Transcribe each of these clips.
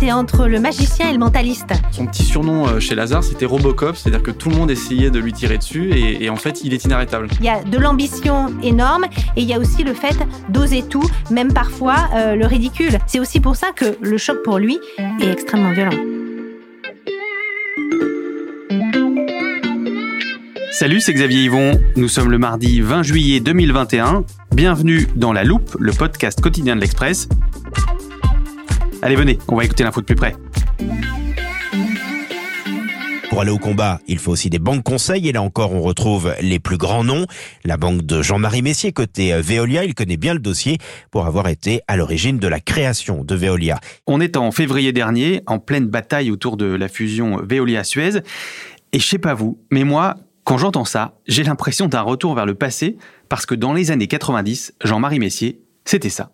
c'est entre le magicien et le mentaliste. Son petit surnom euh, chez Lazare, c'était Robocop, c'est-à-dire que tout le monde essayait de lui tirer dessus et, et en fait, il est inarrêtable. Il y a de l'ambition énorme et il y a aussi le fait d'oser tout, même parfois euh, le ridicule. C'est aussi pour ça que le choc pour lui est extrêmement violent. Salut, c'est Xavier Yvon. Nous sommes le mardi 20 juillet 2021. Bienvenue dans La Loupe, le podcast quotidien de l'Express. Allez, venez, on va écouter l'info de plus près. Pour aller au combat, il faut aussi des banques conseils et là encore on retrouve les plus grands noms. La banque de Jean-Marie Messier côté euh, Veolia, il connaît bien le dossier pour avoir été à l'origine de la création de Veolia. On est en février dernier, en pleine bataille autour de la fusion Veolia-Suez. Et je sais pas vous, mais moi, quand j'entends ça, j'ai l'impression d'un retour vers le passé parce que dans les années 90, Jean-Marie Messier, c'était ça.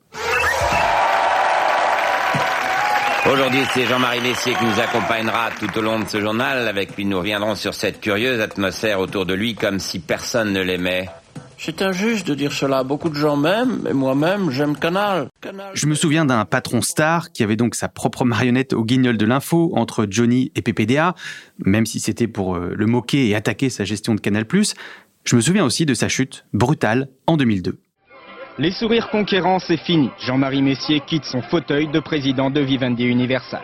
Aujourd'hui, c'est Jean-Marie Messier qui nous accompagnera tout au long de ce journal. Avec lui, nous reviendrons sur cette curieuse atmosphère autour de lui comme si personne ne l'aimait. C'est injuste de dire cela. Beaucoup de gens m'aiment, et moi-même, j'aime Canal. Canal. Je me souviens d'un patron star qui avait donc sa propre marionnette au guignol de l'info entre Johnny et PPDA, même si c'était pour euh, le moquer et attaquer sa gestion de Canal+. Je me souviens aussi de sa chute brutale en 2002. Les sourires conquérants, c'est fini. Jean-Marie Messier quitte son fauteuil de président de Vivendi Universal.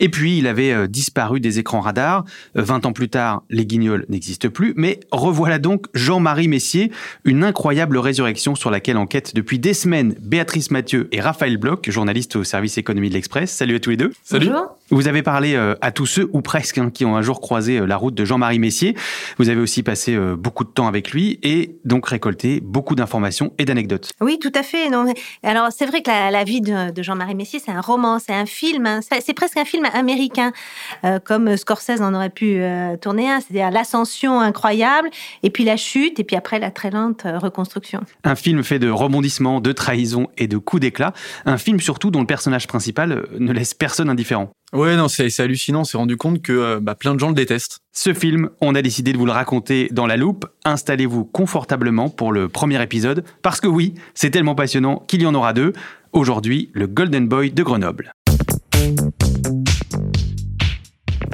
Et puis, il avait euh, disparu des écrans radars. Euh, 20 ans plus tard, les guignols n'existent plus. Mais revoilà donc Jean-Marie Messier, une incroyable résurrection sur laquelle enquêtent depuis des semaines Béatrice Mathieu et Raphaël Bloch, journalistes au service économie de l'Express. Salut à tous les deux. Bonjour. Vous avez parlé euh, à tous ceux, ou presque, hein, qui ont un jour croisé euh, la route de Jean-Marie Messier. Vous avez aussi passé euh, beaucoup de temps avec lui et donc récolté beaucoup d'informations et d'anecdotes. Oui, tout à fait. Non, alors, c'est vrai que la, la vie de, de Jean-Marie Messier, c'est un roman, c'est un film. hein. C'est presque un film américain, euh, comme Scorsese en aurait pu euh, tourner un. C'est-à-dire l'ascension incroyable, et puis la chute, et puis après la très lente reconstruction. Un film fait de rebondissements, de trahisons et de coups d'éclat. Un film surtout dont le personnage principal ne laisse personne indifférent. Ouais, non, c'est hallucinant. On s'est rendu compte que euh, bah, plein de gens le détestent. Ce film, on a décidé de vous le raconter dans la loupe. Installez-vous confortablement pour le premier épisode, parce que oui, c'est tellement passionnant qu'il y en aura deux. Aujourd'hui, le Golden Boy de Grenoble.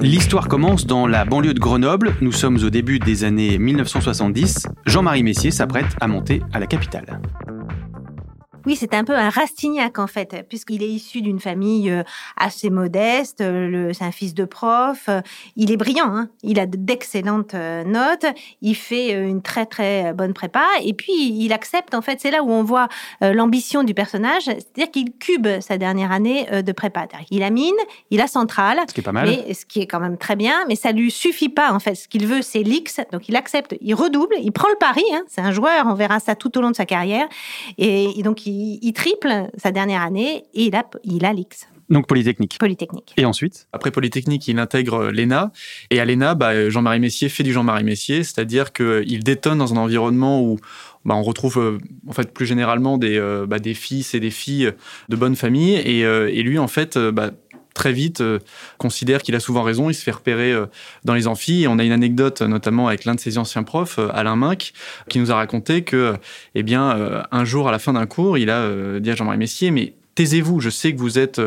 L'histoire commence dans la banlieue de Grenoble. Nous sommes au début des années 1970. Jean-Marie Messier s'apprête à monter à la capitale. Oui, c'est un peu un Rastignac en fait, puisqu'il est issu d'une famille euh, assez modeste. euh, le- C'est un fils de prof. euh, Il est brillant. hein, Il a d'excellentes notes. Il fait une très très bonne prépa. Et puis il accepte en fait. C'est là où on voit l'ambition du personnage, c'est-à-dire qu'il cube sa dernière année de prépa. Qu'il a mine, il a centrale. Ce qui est pas mal. Mais ce qui est quand même très bien, mais ça lui suffit pas en fait. Ce qu'il veut, c'est l'X. Donc il accepte, il redouble, il prend le pari. hein. C'est un joueur, on verra ça tout au long de sa carrière. Et, et donc il, il triple sa dernière année et il a, il a l'X, Donc Polytechnique. Polytechnique. Et ensuite? Après Polytechnique, il intègre l'ENA. Et à l'ENA, bah, Jean-Marie Messier fait du Jean-Marie Messier, c'est-à-dire qu'il détonne dans un environnement où bah, on retrouve euh, en fait plus généralement des, euh, bah, des fils et des filles de bonne famille. Et, euh, et lui, en fait, euh, bah, très vite, euh, considère qu'il a souvent raison. Il se fait repérer euh, dans les amphis. Et on a une anecdote, euh, notamment avec l'un de ses anciens profs, euh, Alain Minck, qui nous a raconté que, eh bien, euh, un jour, à la fin d'un cours, il a euh, dit à Jean-Marie Messier, mais taisez-vous, je sais que vous êtes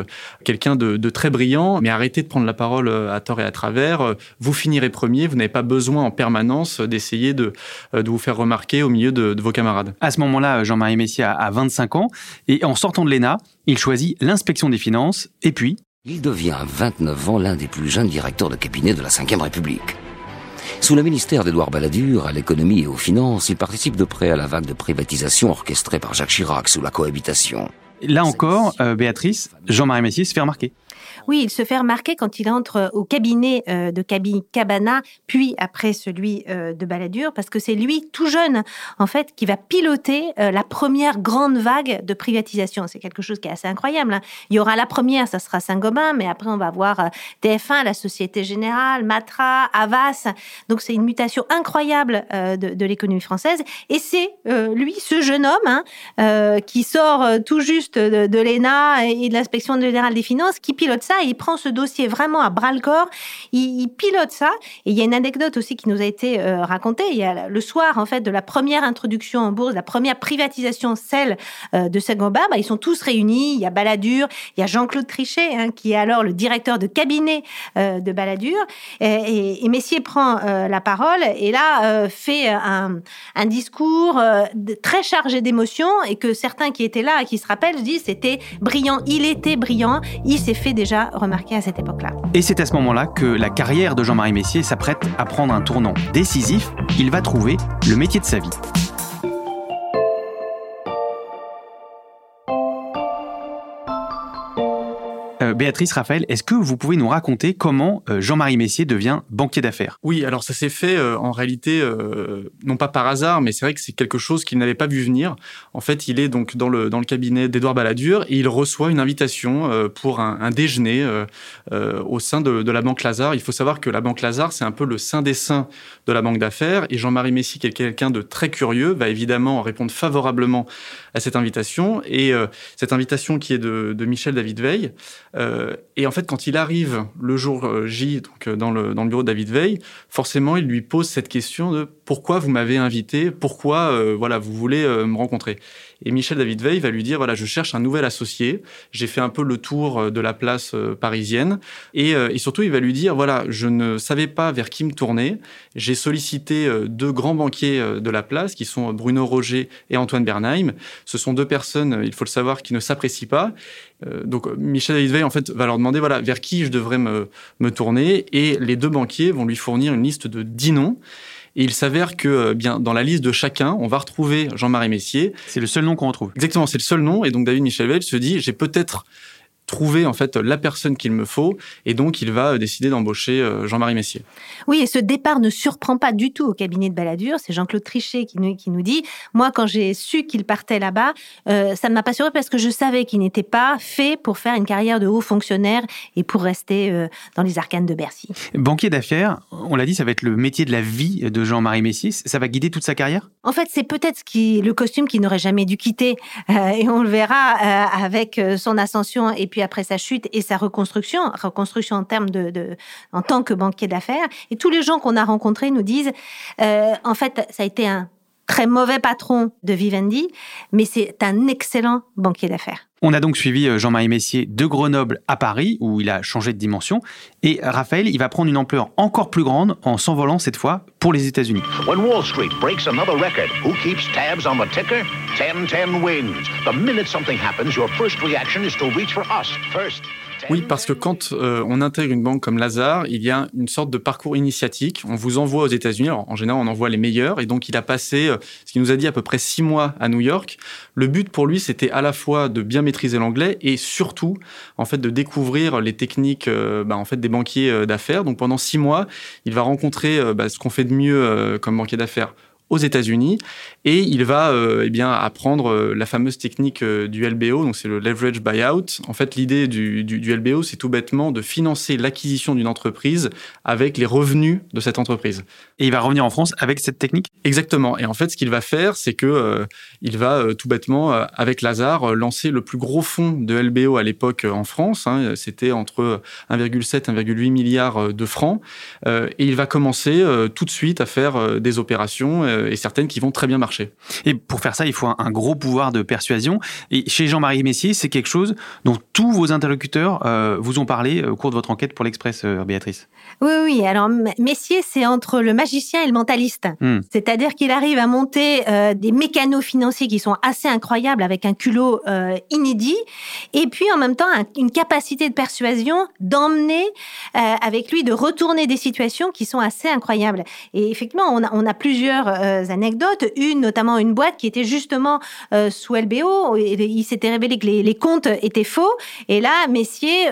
quelqu'un de, de, très brillant, mais arrêtez de prendre la parole à tort et à travers. Vous finirez premier, vous n'avez pas besoin en permanence d'essayer de, de vous faire remarquer au milieu de, de vos camarades. À ce moment-là, Jean-Marie Messier a 25 ans et en sortant de l'ENA, il choisit l'inspection des finances et puis... Il devient à 29 ans l'un des plus jeunes directeurs de cabinet de la Ve République. Sous le ministère d'Édouard Balladur, à l'économie et aux finances, il participe de près à la vague de privatisation orchestrée par Jacques Chirac sous la cohabitation. Là encore, euh, Béatrice, Jean-Marie Messier se fait remarquer. Oui, il se fait remarquer quand il entre au cabinet euh, de Cabana, puis après celui euh, de Balladur, parce que c'est lui, tout jeune, en fait, qui va piloter euh, la première grande vague de privatisation. C'est quelque chose qui est assez incroyable. Hein. Il y aura la première, ça sera Saint-Gobain, mais après on va voir TF1, la Société Générale, Matra, Avas. Donc c'est une mutation incroyable de, l'économie française. Et c'est lui, ce jeune homme, hein, qui sort tout juste de, de l'ENA et de l'inspection générale des finances, qui pilote il prend ce dossier vraiment à bras le corps, il, pilote ça. Et il y a une anecdote aussi qui nous a été euh, racontée. Il y a le soir, en fait, de la première introduction en bourse, la première privatisation, celle euh, de Saint-Gobain, bah, ils sont tous réunis. Il y a Balladur, il y a Jean-Claude Trichet, hein, qui est alors le directeur de cabinet euh, de Balladur. Et, Messier prend la parole et là fait un, un discours très chargé d'émotions et que certains qui étaient là, qui se rappellent, disent c'était brillant. Il était brillant. Il s'est fait déjà remarqué à cette époque-là. Et c'est à ce moment-là que la carrière de Jean-Marie Messier s'apprête à prendre un tournant décisif. Il va trouver le métier de sa vie. Euh, Béatrice Raphaël, est-ce que vous pouvez nous raconter comment euh, Jean-Marie Messier devient banquier d'affaires? Oui, alors ça s'est fait euh, en réalité, non pas par hasard, mais c'est vrai que c'est quelque chose qu'il n'avait pas vu venir. En fait, il est donc dans le, dans le cabinet d'Edouard Balladur et il reçoit une invitation pour un, déjeuner au sein de, de, la Banque Lazare. Il faut savoir que la Banque Lazare, c'est un peu le saint des saints de la banque d'affaires et Jean-Marie Messier, qui est quelqu'un de très curieux, va évidemment répondre favorablement à cette invitation. Et cette invitation qui est de, de Michel David Veil, euh, et en fait, quand il arrive le jour euh, J, donc euh, dans le, bureau de David Veil, forcément, il lui pose cette question de pourquoi vous m'avez invité, pourquoi voilà vous voulez me rencontrer. Et Michel David Veil va lui dire voilà, je cherche un nouvel associé. J'ai fait un peu le tour de la place parisienne et, et, surtout il va lui dire voilà, je ne savais pas vers qui me tourner. J'ai sollicité deux grands banquiers de la place qui sont Bruno Roger et Antoine Bernheim. Ce sont deux personnes, il faut le savoir, qui ne s'apprécient pas euh, donc Michel David en fait va leur demander voilà vers qui je devrais me tourner et les deux banquiers vont lui fournir une liste de dix noms. Et il s'avère que euh, bien dans la liste de chacun, on va retrouver Jean-Marie Messier. C'est le seul nom qu'on retrouve. Exactement, c'est le seul nom. Et donc David Michel se dit j'ai peut-être trouver en fait la personne qu'il me faut et donc il va décider d'embaucher euh, Jean-Marie Messier. Oui, et ce départ ne surprend pas du tout au cabinet de Balladur. C'est Jean-Claude Trichet qui nous, qui nous dit Moi, quand j'ai su qu'il partait là-bas, euh, ça ne m'a pas surpris parce que je savais qu'il n'était pas fait pour faire une carrière de haut fonctionnaire et pour rester euh, dans les arcanes de Bercy. Banquier d'affaires, on l'a dit, ça va être le métier de la vie de Jean-Marie Messier. Ça va guider toute sa carrière? En fait, c'est peut-être ce le costume qu'il n'aurait jamais dû quitter. et on le verra avec son ascension et puis après sa chute et sa reconstruction, reconstruction en termes de, en tant que banquier d'affaires. Et tous les gens qu'on a rencontrés nous disent, euh, en fait, ça a été un très mauvais patron de Vivendi, mais c'est un excellent banquier d'affaires. On a donc suivi euh, Jean-Marie Messier de Grenoble à Paris, où il a changé de dimension. Et Raphaël, il va prendre une ampleur encore plus grande en s'envolant cette fois pour les États-Unis. When Wall Street breaks another record, who keeps tabs on the ticker? 10-10 wins. The minute something happens, your first reaction is to reach for us first. Oui, parce que quand euh, on intègre une banque comme Lazare, il y a une sorte de parcours initiatique. On vous envoie aux États-Unis. En général, on envoie les meilleurs. Et donc, il a passé, euh, ce qu'il nous a dit, à peu près six mois à New York. Le but pour lui, c'était à la fois de bien maîtriser l'anglais et surtout, en fait, de découvrir les techniques, euh, bah, en fait, des banquiers d'affaires. Donc, pendant six mois, il va rencontrer bah, ce qu'on fait de mieux comme banquier d'affaires aux États-Unis et il va euh, eh bien apprendre euh, la fameuse technique euh, du LBO, donc c'est le leverage buyout. En fait, l'idée du, du, du, LBO, c'est tout bêtement de financer l'acquisition d'une entreprise avec les revenus de cette entreprise. Et il va revenir en France avec cette technique? Exactement. Et en fait, ce qu'il va faire, c'est que euh, il va tout bêtement, avec Lazare, lancer le plus gros fonds de LBO à l'époque en France. Hein, C'était entre 1,7 et 1,8 milliards de francs. et il va commencer tout de suite à faire des opérations et certaines qui vont très bien marcher. Et pour faire ça, il faut un, un gros pouvoir de persuasion. Et chez Jean-Marie Messier, c'est quelque chose dont tous vos interlocuteurs vous ont parlé au cours de votre enquête pour l'Express, Béatrice. Oui, oui. Alors, Messier, c'est entre le magicien et le mentaliste. Hmm. C'est-à-dire qu'il arrive à monter euh, des mécanos financiers qui sont assez incroyables avec un culot euh, inédit et puis en même temps une capacité de persuasion d'emmener euh, avec lui, de retourner des situations qui sont assez incroyables. Et effectivement, on a, on a plusieurs anecdotes. Une, notamment une boîte qui était justement sous LBO. Et il s'était révélé que les, comptes étaient faux. Et là, Messier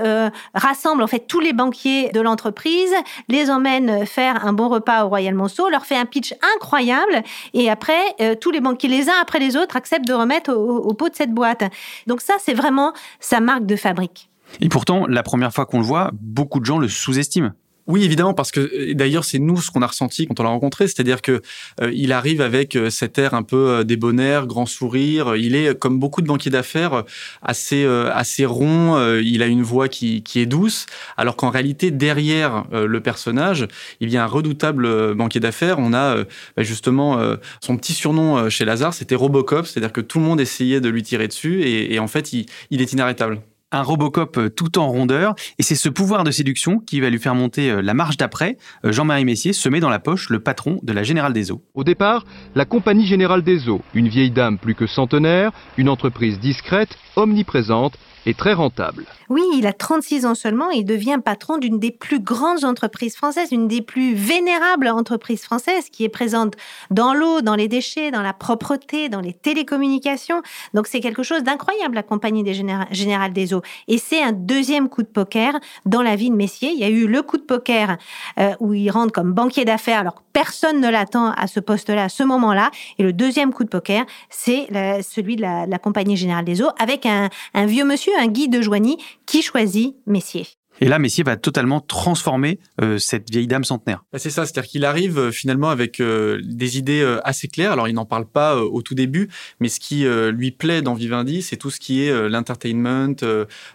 rassemble en fait tous les banquiers de l'entreprise les emmène faire un bon repas au Royal Monceau, leur fait un pitch incroyable, et après, euh, tous les banquiers, les uns après les autres, acceptent de remettre au, au pot de cette boîte. Donc ça, c'est vraiment sa marque de fabrique. Et pourtant, la première fois qu'on le voit, beaucoup de gens le sous-estiment. Oui, évidemment, parce que d'ailleurs c'est nous ce qu'on a ressenti quand on l'a rencontré, c'est-à-dire que euh, il arrive avec euh, cet air un peu euh, débonnaire, grand sourire. Il est comme beaucoup de banquiers d'affaires assez assez rond. il a une voix qui, qui est douce, alors qu'en réalité derrière le personnage, il y a un redoutable banquier d'affaires. On a bah, justement son petit surnom chez Lazare, c'était Robocop, c'est-à-dire que tout le monde essayait de lui tirer dessus et, et en fait il, il est inarrêtable un Robocop euh, tout en rondeur, et c'est ce pouvoir de séduction qui va lui faire monter euh, la marche d'après. Euh, Jean-Marie Messier se met dans la poche le patron de la Générale des Eaux. Au départ, la Compagnie Générale des Eaux, une vieille dame plus que centenaire, une entreprise discrète, omniprésente, très rentable. Oui, il a 36 ans seulement et il devient patron d'une des plus grandes entreprises françaises, une des plus vénérables entreprises françaises qui est présente dans l'eau, dans les déchets, dans la propreté, dans les télécommunications. Donc c'est quelque chose d'incroyable, la compagnie des Générales des Eaux. Et c'est un deuxième coup de poker dans la vie de Messier. Il y a eu le coup de poker euh, où il rentre comme banquier d'affaires alors que personne ne l'attend à ce poste-là à ce moment-là. Et le deuxième coup de poker, c'est celui de la, compagnie Générale des Eaux avec un vieux monsieur un guide de Joigny qui choisit Messier. Et là, Messier va totalement transformer euh, cette vieille dame centenaire. Bah, c'est ça, c'est-à-dire qu'il arrive euh, finalement avec euh, des idées assez claires. Alors, il n'en parle pas au tout début, mais ce qui lui plaît dans Vivendi, c'est tout ce qui est l'entertainment,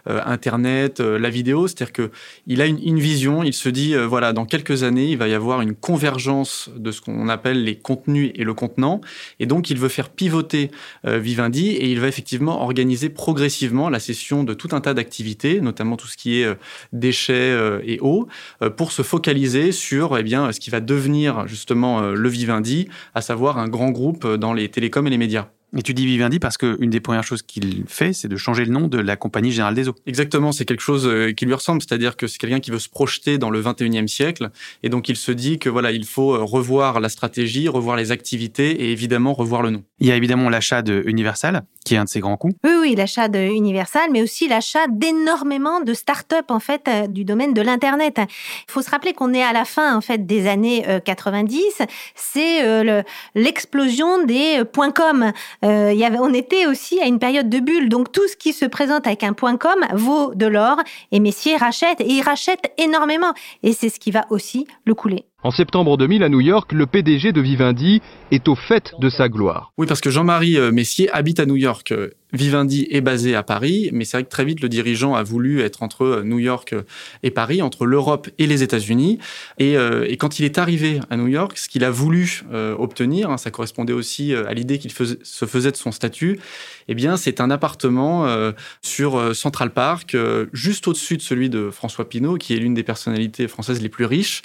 Internet, la vidéo. C'est-à-dire que il a une, une, vision. Il se dit, voilà, dans quelques années, il va y avoir une convergence de ce qu'on appelle les contenus et le contenant, et donc il veut faire pivoter Vivendi et il va effectivement organiser progressivement la session de tout un tas d'activités, notamment tout ce qui est déchets euh, et eau, euh, pour se focaliser sur eh bien, ce qui va devenir justement euh, le Vivendi, à savoir un grand groupe dans les télécoms et les médias. Et tu dis Vivendi parce qu'une des premières choses qu'il fait, c'est de changer le nom de la Compagnie Générale des Eaux. Exactement, c'est quelque chose qui lui ressemble, c'est-à-dire que c'est quelqu'un qui veut se projeter dans le 21e siècle, et donc il se dit que voilà, il faut revoir la stratégie, revoir les activités, et évidemment revoir le nom. Il y a évidemment l'achat de Universal, qui est un de ses grands coups. Oui, oui, l'achat de Universal, mais aussi l'achat d'énormément de start-up, en fait, euh, du domaine de l'Internet. Il faut se rappeler qu'on est à la fin, en fait, des années 90. C'est l'explosion des .com. Euh, y avait, on était aussi à une période de bulle, donc tout ce qui se présente avec un point .com vaut de l'or, et Messier rachète, et il rachète énormément, et c'est ce qui va aussi le couler. En septembre 2000, à New York, le PDG de Vivendi est au fait de sa gloire. Oui, parce que Jean-Marie euh, Messier habite à New York. Vivendi est basé à Paris, mais c'est vrai que très vite, le dirigeant a voulu être entre euh, New York euh, et Paris, entre l'Europe et les États-Unis. Et, quand il est arrivé à New York, ce qu'il a voulu obtenir, hein, ça correspondait aussi à l'idée qu'il se faisait de son statut, eh bien, c'est un appartement sur Central Park, juste au-dessus de celui de François Pinault, qui est l'une des personnalités françaises les plus riches.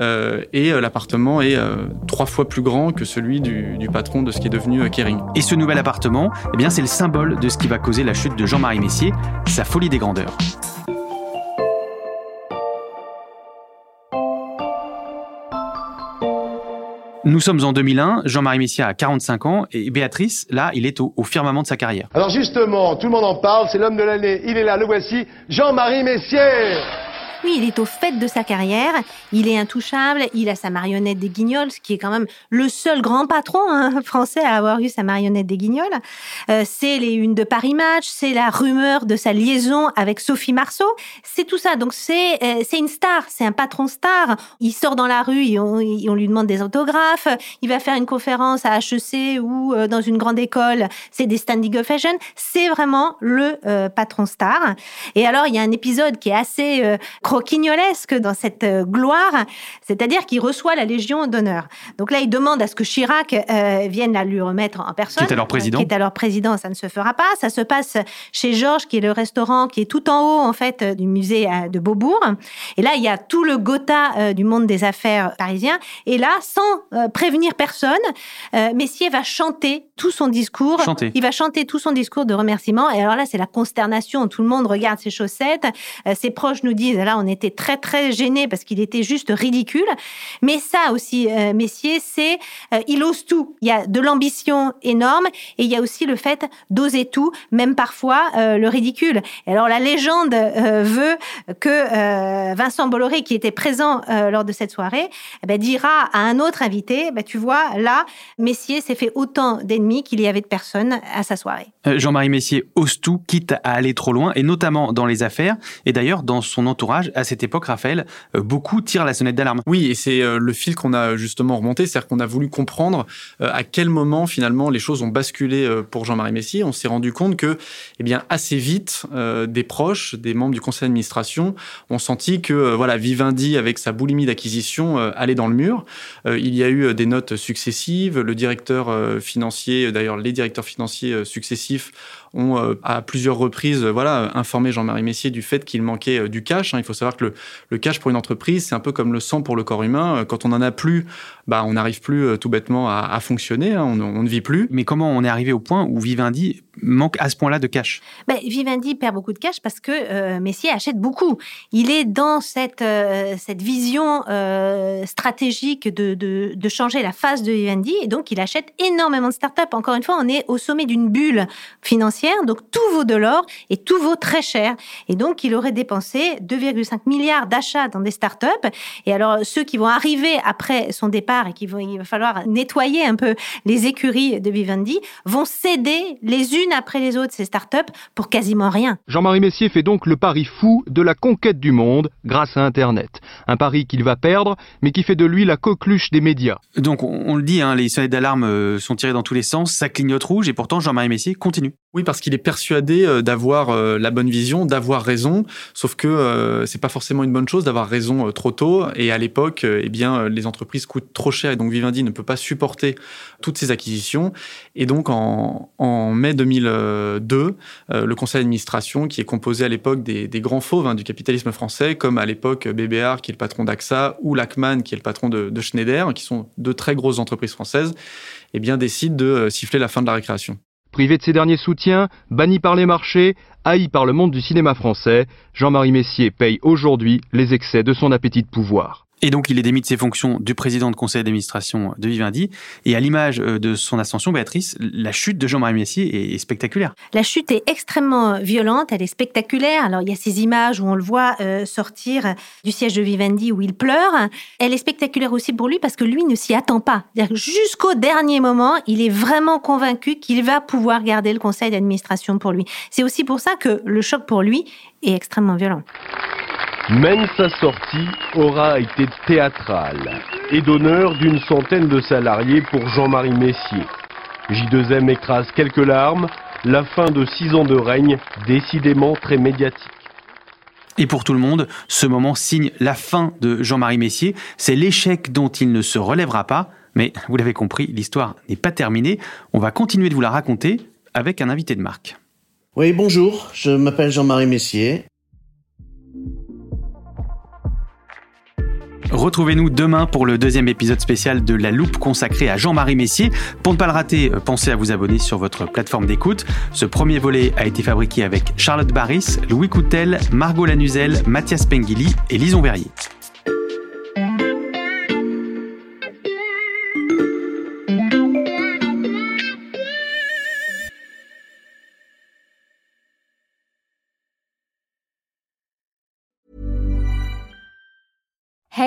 Euh, et euh, l'appartement est euh, trois fois plus grand que celui du, patron de ce qui est devenu Kering. Et ce nouvel appartement, eh bien, c'est le symbole de ce qui va causer la chute de Jean-Marie Messier, sa folie des grandeurs. Nous sommes en 2001, Jean-Marie Messier a 45 ans et Béatrice, là, il est au, firmament de sa carrière. Alors justement, tout le monde en parle, c'est l'homme de l'année, il est là, le voici, Jean-Marie Messier oui, il est au fait de sa carrière, il est intouchable, il a sa marionnette des Guignols, ce qui est quand même le seul grand patron hein, français à avoir eu sa marionnette des Guignols. Euh, c'est les unes de Paris Match, c'est la rumeur de sa liaison avec Sophie Marceau, c'est tout ça. Donc c'est euh, c'est une star, c'est un patron star. Il sort dans la rue et on, on, lui demande des autographes, il va faire une conférence à HEC ou euh, dans une grande école, c'est des standing ovation. C'est vraiment le patron star. Et alors il y a un épisode qui est assez croquignolesque dans cette euh, gloire, c'est-à-dire qu'il reçoit la Légion d'honneur. Donc là, il demande à ce que Chirac euh, vienne la lui remettre en personne. Qui est alors président. qui est alors président, ça ne se fera pas. Ça se passe chez Georges, qui est le restaurant qui est tout en haut, en fait, du musée de Beaubourg. Et là, il y a tout le Gotha du monde des affaires parisien. Et là, sans prévenir personne, Messier va chanter tout son discours. Chanter. Il va chanter tout son discours de remerciement. Et alors là, c'est la consternation. Tout le monde regarde ses chaussettes. ses proches nous disent, là, on était très, très gênés parce qu'il était juste ridicule. Mais ça aussi, euh, Messier, c'est, euh, il ose tout. Il y a de l'ambition énorme et il y a aussi le fait d'oser tout, même parfois euh, le ridicule. Alors, la légende veut que Vincent Bolloré, qui était présent lors de cette soirée, eh ben, dira à un autre invité, ben, tu vois, là, Messier s'est fait autant d'ennemis qu'il y avait de personnes à sa soirée. Jean-Marie Messier ose tout, quitte à aller trop loin, et notamment dans les affaires. Et d'ailleurs, dans son entourage, à cette époque, Raphaël, euh, beaucoup tirent la sonnette d'alarme. Oui, et c'est euh, le fil qu'on a justement remonté, c'est-à-dire qu'on a voulu comprendre euh, à quel moment finalement les choses ont basculé pour Jean-Marie Messier. On s'est rendu compte que, eh bien, assez vite, des proches, des membres du conseil d'administration ont senti que, voilà, Vivendi, avec sa boulimie d'acquisition, allait dans le mur. il y a eu des notes successives. Le directeur financier, d'ailleurs, les directeurs financiers successifs ont à plusieurs reprises voilà, informé Jean-Marie Messier du fait qu'il manquait du cash. Hein. Il faut savoir que le, cash pour une entreprise, c'est un peu comme le sang pour le corps humain. Quand on n'en a plus, bah, on n'arrive plus tout bêtement à, fonctionner, hein. on, on, ne vit plus. Mais comment on est arrivé au point où Vivendi manque à ce point-là de cash? Ben, Vivendi perd beaucoup de cash parce que euh, Messier achète beaucoup. Il est dans cette, euh, cette vision euh, stratégique de, de, de, changer la face de Vivendi et donc il achète énormément de startups. Encore une fois, on est au sommet d'une bulle financière, donc tout vaut de l'or et tout vaut très cher. Et donc il aurait dépensé 2,5 milliards d'achats dans des startups. Et alors ceux qui vont arriver après son départ et qui vont, il va falloir nettoyer un peu les écuries de Vivendi vont céder les unes après les autres ces startups pour quasiment rien. Jean-Marie Messier fait donc le pari fou de la conquête du monde grâce à Internet. Un pari qu'il va perdre, mais qui fait de lui la coqueluche des médias. Donc on, le dit, hein, les sonnettes d'alarme euh, sont tirées dans tous les sens, ça clignote rouge, et pourtant Jean-Marie Messier continue. Oui, parce qu'il est persuadé euh, d'avoir euh, la bonne vision, d'avoir raison, sauf que c'est pas forcément une bonne chose d'avoir raison trop tôt. Et à l'époque, eh bien, les entreprises coûtent trop cher, et donc Vivendi ne peut pas supporter toutes ces acquisitions. Et donc en, en mai 2000 2002, euh, le conseil d'administration, qui est composé à l'époque des, grands fauves hein, du capitalisme français, comme à l'époque BBR, qui est le patron d'AXA, ou Lachman, qui est le patron de, Schneider, qui sont deux très grosses entreprises françaises, eh bien, décident de euh, siffler la fin de la récréation. Privé de ses derniers soutiens, banni par les marchés, haï par le monde du cinéma français, Jean-Marie Messier paye aujourd'hui les excès de son appétit de pouvoir. Et donc, il est démis de ses fonctions du président de conseil d'administration de Vivendi. Et à l'image euh, de son ascension, Béatrice, la chute de Jean-Marie Messier est spectaculaire. La chute est extrêmement violente, elle est spectaculaire. Alors, il y a ces images où on le voit euh, sortir du siège de Vivendi où il pleure. Elle est spectaculaire aussi pour lui parce que lui ne s'y attend pas. Jusqu'au dernier moment, il est vraiment convaincu qu'il va pouvoir garder le conseil d'administration pour lui. C'est aussi pour ça que le choc pour lui est extrêmement violent. Même sa sortie aura été théâtrale et d'honneur d'une centaine de salariés pour Jean-Marie Messier. J2M écrase quelques larmes, la fin de six ans de règne, décidément très médiatique. Et pour tout le monde, ce moment signe la fin de Jean-Marie Messier. C'est l'échec dont il ne se relèvera pas. Mais vous l'avez compris, l'histoire n'est pas terminée. On va continuer de vous la raconter avec un invité de marque. Oui, bonjour, je m'appelle Jean-Marie Messier. Retrouvez-nous demain pour le deuxième épisode spécial de La Loupe consacré à Jean-Marie Messier. Pour ne pas le rater, euh, pensez à vous abonner sur votre plateforme d'écoute. Ce premier volet a été fabriqué avec Charlotte Barris, Louis Coutel, Margot Lanuzel, Mathias Pengili et Lison Verrier.